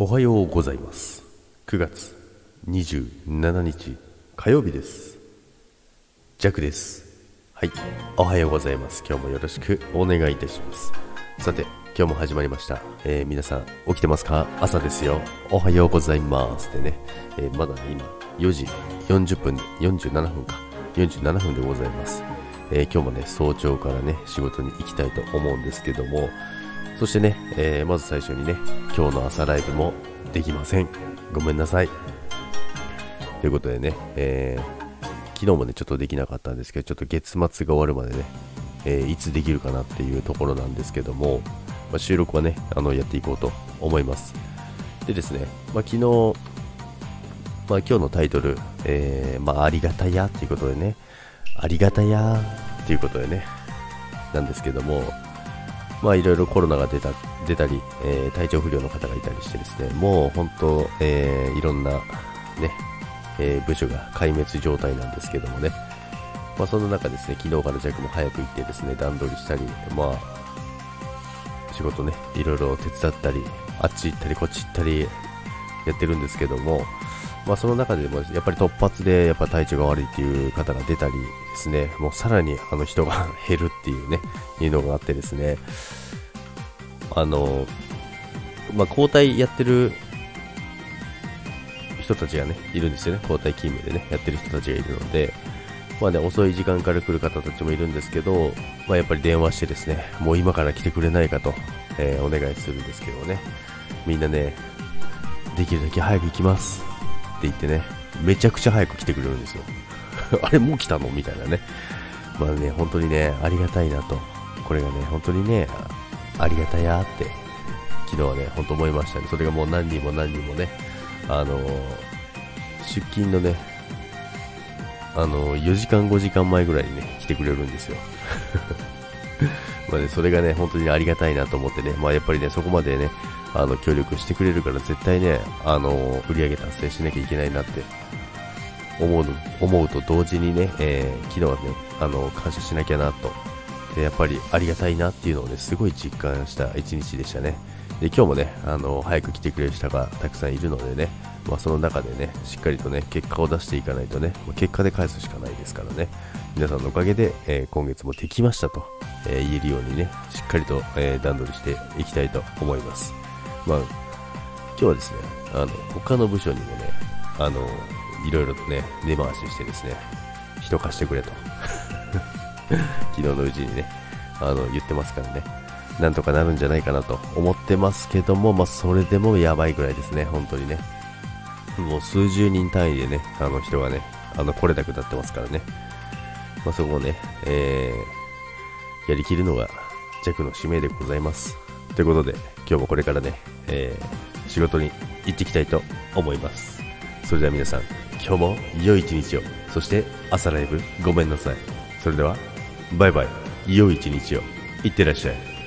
おはようございます。9月27日火曜日です。ジャクです。はい。おはようございます。今日もよろしくお願いいたします。さて今日も始まりました、えー、皆さん起きてますか？朝ですよ。おはようございます。ってね、えー、まだね今4時40分47分か。47分でございます、えー、今日もね早朝からね仕事に行きたいと思うんですけどもそしてね、えー、まず最初にね、今日の朝ライブもできません。ごめんなさい。ということでね、えー、昨日もね、ちょっとできなかったんですけど、ちょっと月末が終わるまでね、えー、いつできるかなっていうところなんですけども、まあ、収録はね、あの、やっていこうと思います。でですね、まあ、昨日、まあ、今日のタイトル、えー、まあ、ありがたやっていうことでね、ありがたやっていうことでね、なんですけども、まあいろいろコロナが出た出たり、えー、体調不良の方がいたりしてですね、もう本当、えー、いろんなね、えー、部署が壊滅状態なんですけどもね、まあその中ですね、昨日から弱も早く行ってですね、段取りしたり、まあ、仕事ね、いろいろ手伝ったり、あっち行ったりこっち行ったりやってるんですけども、まあ、その中でもやっぱり突発でやっぱ体調が悪いっていう方が出たりですね、もうさらにあの人が 減るっていうね、いうのがあってですね、あの、まあ、交代やってる人たちがね、いるんですよね。交代勤務でね、やってる人たちがいるので、まあね、遅い時間から来る方たちもいるんですけど、まあ、やっぱり電話してですね、もう今から来てくれないかと、えー、お願いするんですけどね、みんなね、できるだけ早く行きます。って言ってね、めちゃくちゃ早く来てくれるんですよ。あれ、もう来たの？みたいなね。まあね、本当にね、ありがたいなと。これがね、本当にね、ありがたいやって、昨日はね、本当思いましたね。それがもう何人も何人もね、あのー、出勤のね、あのー、4時間5時間前ぐらいにね、来てくれるんですよ。まあね、それがね、本当にありがたいなと思ってね、まあやっぱりね、そこまでね、あの、協力してくれるから絶対ね、あの、売り上げ達成しなきゃいけないなって思う思うと同時にね、えー、昨日はね、あの、感謝しなきゃなと、でやっぱりありがたいなっていうのをね、すごい実感した一日でしたね。で、今日もね、あの、早く来てくれる人がたくさんいるのでね、まあ、その中でね、しっかりとね、結果を出していかないとね、結果で返すしかないですからね、皆さんのおかげで、えー、今月もできましたと、えー、言えるようにね、しっかりと、えー、段取りしていきたいと思います。まあ、今日はですね、あの、他の部署にもね、あの、いろいろとね、根回ししてですね、人貸してくれと。昨日のうちにね、あの、言ってますからね、なんとかなるんじゃないかなと思ってますけども、まあ、それでもやばいぐらいですね、本当にね。もう数十人単位でね、あの人がね、あの、来れなくなってますからね。まあ、そこをね、えー、やりきるのが弱の使命でございます。ということで、今日もこれからね、えー、仕事に行っていきたいと思います。それでは皆さん、今日も良い一日を、そして朝ライブごめんなさい。それでは、バイバイ、良い一日を、いってらっしゃい。